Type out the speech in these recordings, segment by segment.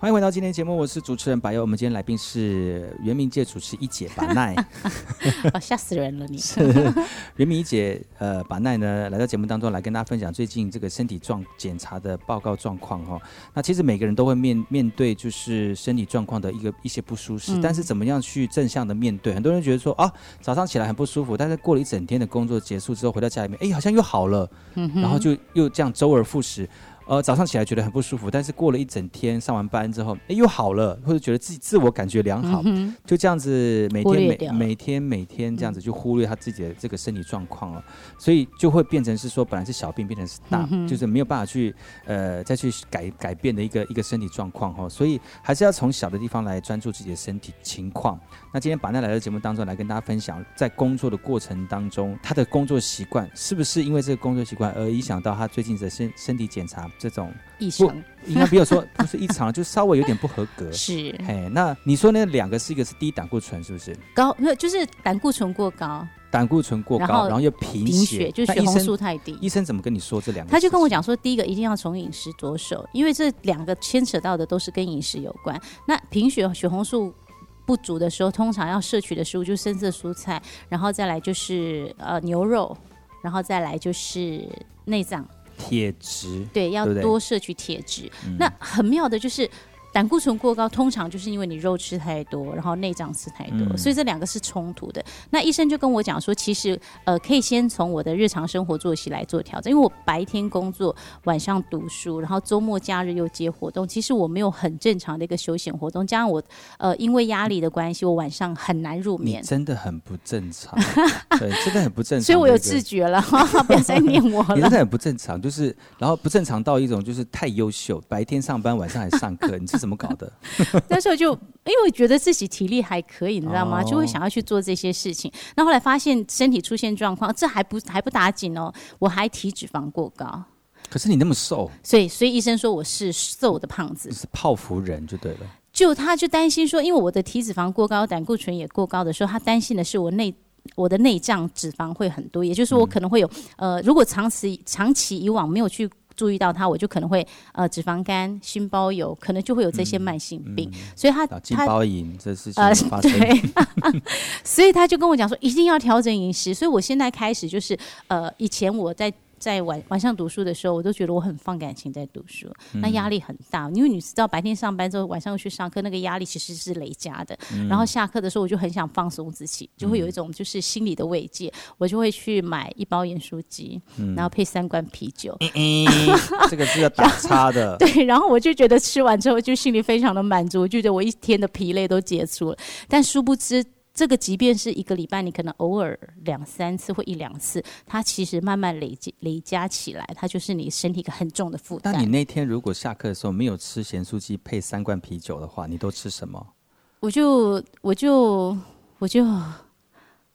欢迎回到今天节目，我是主持人白佑。我们今天来宾是原民界主持一姐把奈，哦，吓死人了你！是原民一姐呃把奈呢来到节目当中来跟大家分享最近这个身体状检查的报告状况哈。那其实每个人都会面面对就是身体状况的一个一些不舒适，嗯、但是怎么样去正向的面对？很多人觉得说啊早上起来很不舒服，但是过了一整天的工作结束之后回到家里面，哎好像又好了，嗯、然后就又这样周而复始。呃，早上起来觉得很不舒服，但是过了一整天上完班之后，哎，又好了，或者觉得自己自我感觉良好，嗯、就这样子每天每每天每天这样子就忽略他自己的这个身体状况了，所以就会变成是说，本来是小病变成是大，嗯、就是没有办法去呃再去改改变的一个一个身体状况哈，所以还是要从小的地方来专注自己的身体情况。那今天把奈来到节目当中来跟大家分享，在工作的过程当中，他的工作习惯是不是因为这个工作习惯而影响到他最近的身身体检查？这种异常，应该不要说不是异常，就稍微有点不合格。是，哎，那你说那两个是一个是低胆固醇，是不是？高，没有就是胆固醇过高，胆固醇过高，然后，然后又贫血，就血红素太低。医生怎么跟你说这两个？他就跟我讲说，第一个一定要从饮食着手，因为这两个牵扯到的都是跟饮食有关。那贫血血红素不足的时候，通常要摄取的食物就是深色蔬菜，然后再来就是呃牛肉，然后再来就是内脏。铁质对，要多摄取铁质。嗯、那很妙的就是。胆固醇过高，通常就是因为你肉吃太多，然后内脏吃太多，嗯、所以这两个是冲突的。那医生就跟我讲说，其实呃，可以先从我的日常生活作息来做调整，因为我白天工作，晚上读书，然后周末假日又接活动，其实我没有很正常的一个休闲活动。加上我呃，因为压力的关系，我晚上很难入眠。真的很不正常，对，真的很不正常。所以我有自觉了，不要再念我了。你真的很不正常，就是然后不正常到一种就是太优秀，白天上班，晚上还上课，你怎么搞的？那时候就因为觉得自己体力还可以，你知道吗？就会想要去做这些事情。那后来发现身体出现状况，这还不还不打紧哦，我还体脂肪过高。可是你那么瘦，所以所以医生说我是瘦的胖子，是泡芙人就对了。就他就担心说，因为我的体脂肪过高，胆固醇也过高的时候，他担心的是我内我的内脏脂肪会很多，也就是说我可能会有、嗯、呃，如果长期长期以往没有去。注意到它，我就可能会呃脂肪肝、心包油，可能就会有这些慢性病。所以他他金包银这事情发生，呃、对，所以他就跟我讲说一定要调整饮食。所以我现在开始就是呃，以前我在。在晚晚上读书的时候，我都觉得我很放感情在读书，那压力很大，因为你知道白天上班之后，晚上又去上课，那个压力其实是累加的。嗯、然后下课的时候，我就很想放松自己，就会有一种就是心理的慰藉，嗯、我就会去买一包盐酥鸡，嗯、然后配三罐啤酒。这个是要打叉的。对，然后我就觉得吃完之后就心里非常的满足，我觉得我一天的疲累都解除了。但殊不知。这个即便是一个礼拜，你可能偶尔两三次或一两次，它其实慢慢累积累加起来，它就是你身体一个很重的负担。那你那天如果下课的时候没有吃咸酥鸡配三罐啤酒的话，你都吃什么？我就我就我就。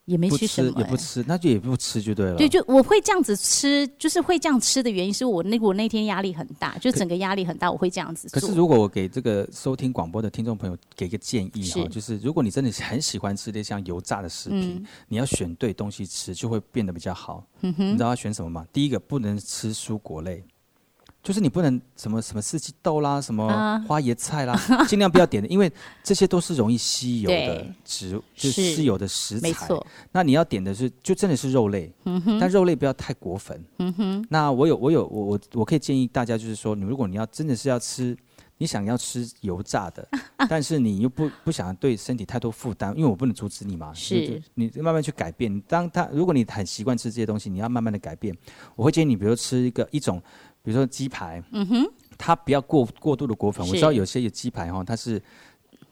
也没吃什么、欸，也不吃，那就也不吃就对了。对，就我会这样子吃，就是会这样吃的原因是我那我那天压力很大，就整个压力很大，我会这样子。可是如果我给这个收听广播的听众朋友给个建议哈，是就是如果你真的很喜欢吃这像油炸的食品，嗯、你要选对东西吃，就会变得比较好。嗯、你知道要选什么吗？第一个不能吃蔬果类。就是你不能什么什么四季豆啦，什么花椰菜啦，尽、uh, 量不要点的，因为这些都是容易吸油的植，对就是吸油的食材。没错。那你要点的是，就真的是肉类，嗯、但肉类不要太过分。嗯。那我有我有我我我可以建议大家，就是说，你如果你要真的是要吃，你想要吃油炸的，但是你又不不想对身体太多负担，因为我不能阻止你嘛。是。你慢慢去改变。当他如果你很习惯吃这些东西，你要慢慢的改变。我会建议你，比如吃一个一种。比如说鸡排，嗯哼，它不要过过度的裹粉。我知道有些有鸡排哈，它是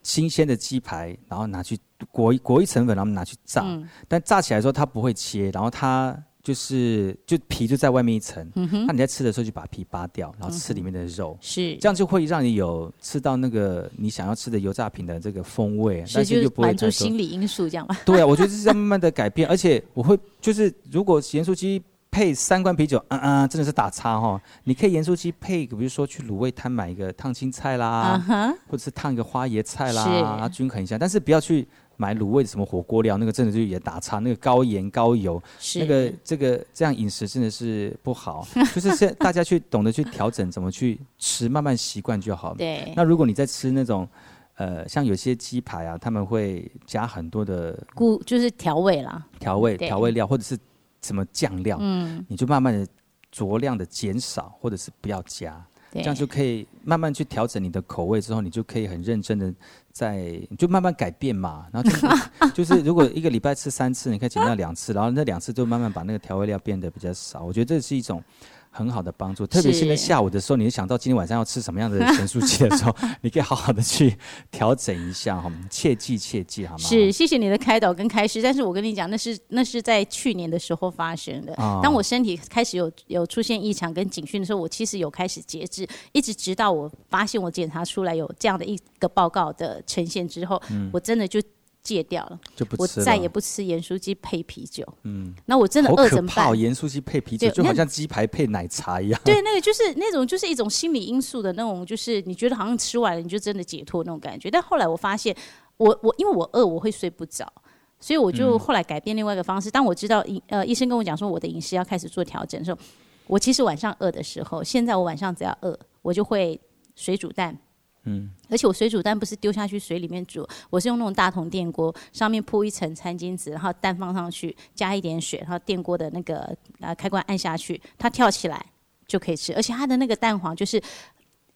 新鲜的鸡排，然后拿去裹一裹一层粉，然后拿去炸。嗯、但炸起来的时候它不会切，然后它就是就皮就在外面一层。嗯哼，那你在吃的时候就把皮扒掉，然后吃里面的肉。是、这样就会让你有吃到那个你想要吃的油炸品的这个风味，是但是又不会满足心理因素这样吧？对啊，我觉得这是在慢慢的改变，而且我会就是如果盐酥鸡。配三罐啤酒，嗯嗯，真的是打叉哈！你可以盐酥鸡配，比如说去卤味摊买一个烫青菜啦，uh huh. 或者是烫一个花椰菜啦，均衡一下。但是不要去买卤味的什么火锅料，那个真的就也打叉，那个高盐高油，那个这个这样饮食真的是不好。就是现大家去懂得去调整，怎么去吃，慢慢习惯就好了。对。那如果你在吃那种呃，像有些鸡排啊，他们会加很多的固，就是调味啦，调味调味料或者是什么酱料，嗯，你就慢慢的酌量的减少，或者是不要加。这样就可以慢慢去调整你的口味，之后你就可以很认真的在，就慢慢改变嘛。然后就 就是，如果一个礼拜吃三次，你可以减掉两次，然后那两次就慢慢把那个调味料变得比较少。我觉得这是一种。很好的帮助，特别是在下午的时候，你想到今天晚上要吃什么样的咸酥鸡的时候，你可以好好的去调整一下哈，切记切记好吗？是，谢谢你的开导跟开示。但是我跟你讲，那是那是在去年的时候发生的。哦、当我身体开始有有出现异常跟警讯的时候，我其实有开始节制，一直直到我发现我检查出来有这样的一个报告的呈现之后，嗯、我真的就。戒掉了，就不吃了。我再也不吃盐酥鸡配啤酒。嗯，那我真的饿怎么办？盐酥鸡配啤酒就好像鸡排配奶茶一样。对，那个就是那种就是一种心理因素的那种，就是你觉得好像吃完了你就真的解脱那种感觉。但后来我发现，我我因为我饿我会睡不着，所以我就后来改变另外一个方式。当我知道医呃医生跟我讲说我的饮食要开始做调整的时候，我其实晚上饿的时候，现在我晚上只要饿，我就会水煮蛋。嗯，而且我水煮蛋不是丢下去水里面煮，我是用那种大桶电锅，上面铺一层餐巾纸，然后蛋放上去，加一点水，然后电锅的那个呃开关按下去，它跳起来就可以吃，而且它的那个蛋黄就是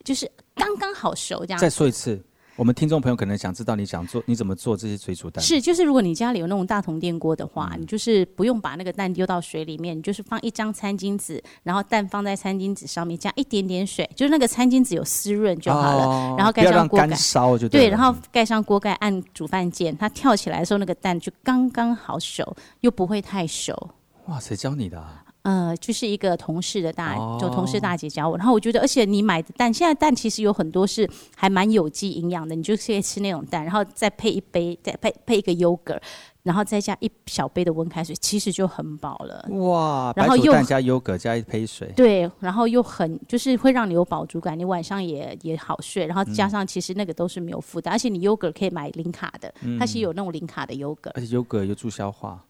就是刚刚好熟这样。再说一次。我们听众朋友可能想知道你想做你怎么做这些水煮蛋？是，就是如果你家里有那种大铜电锅的话，嗯、你就是不用把那个蛋丢到水里面，你就是放一张餐巾纸，然后蛋放在餐巾纸上面，加一点点水，就是那个餐巾纸有湿润就好了。哦、然后盖上锅盖，烧就对，对，然后盖上锅盖，按煮饭键，它跳起来的时候，那个蛋就刚刚好熟，又不会太熟。哇，谁教你的、啊？呃，就是一个同事的大，就同事大姐教我。然后我觉得，而且你买的蛋，现在蛋其实有很多是还蛮有机营养的，你就可以吃那种蛋，然后再配一杯，再配配一个 yogurt，，然后再加一小杯的温开水，其实就很饱了。哇！然后又蛋加优格加一杯水，对，然后又很就是会让你有饱足感，你晚上也也好睡。然后加上其实那个都是没有负担，嗯、而且你 yogurt 可以买零卡的，它是有那种零卡的 yogurt，，而且 yogurt 又助消化。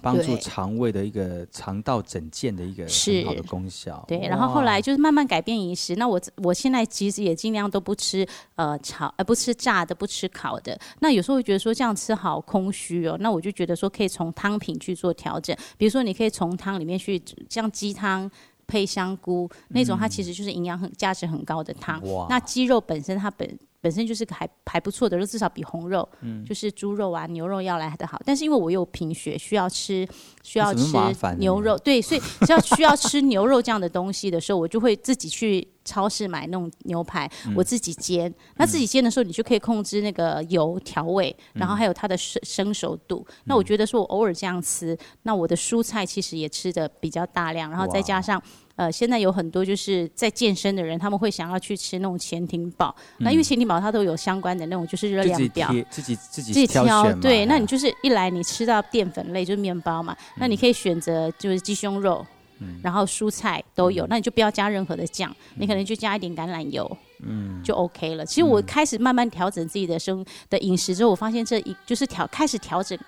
帮助肠胃的一个肠道整健的一个很好的功效。对，然后后来就是慢慢改变饮食。那我我现在其实也尽量都不吃呃炒呃不吃炸的，不吃烤的。那有时候会觉得说这样吃好空虚哦。那我就觉得说可以从汤品去做调整。比如说你可以从汤里面去像鸡汤配香菇那种，它其实就是营养很价值很高的汤。哇。那鸡肉本身它本。本身就是个还还不错的肉，至少比红肉，嗯、就是猪肉啊、牛肉要来的好。但是因为我有贫血，需要吃需要吃牛肉，对，所以只要需要吃牛肉这样的东西的时候，我就会自己去超市买那种牛排，嗯、我自己煎。那自己煎的时候，你就可以控制那个油调味，嗯、然后还有它的生生熟度。嗯、那我觉得说我偶尔这样吃，那我的蔬菜其实也吃的比较大量，然后再加上。呃，现在有很多就是在健身的人，他们会想要去吃那种潜艇堡。嗯、那因为潜艇堡它都有相关的那种就是热量表，自己自己自己挑。对，那你就是一来你吃到淀粉类就是面包嘛，嗯、那你可以选择就是鸡胸肉，嗯、然后蔬菜都有，嗯、那你就不要加任何的酱，嗯、你可能就加一点橄榄油，嗯，就 OK 了。其实我开始慢慢调整自己的生的饮食之后，我发现这一就是调开始调整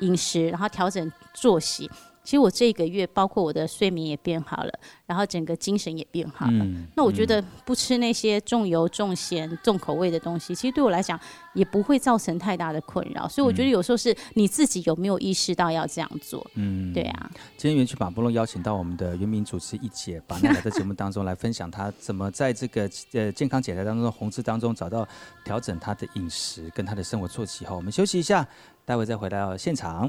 饮食，然后调整作息。其实我这个月，包括我的睡眠也变好了，然后整个精神也变好了。嗯、那我觉得不吃那些重油、重咸、重口味的东西，其实对我来讲也不会造成太大的困扰。所以我觉得有时候是你自己有没有意识到要这样做。嗯，对啊。今天元气马波龙邀请到我们的原名主持一姐，把那来在节目当中来分享她怎么在这个呃健康检查当中的红字当中找到调整她的饮食跟她的生活作息后，我们休息一下，待会再回到现场。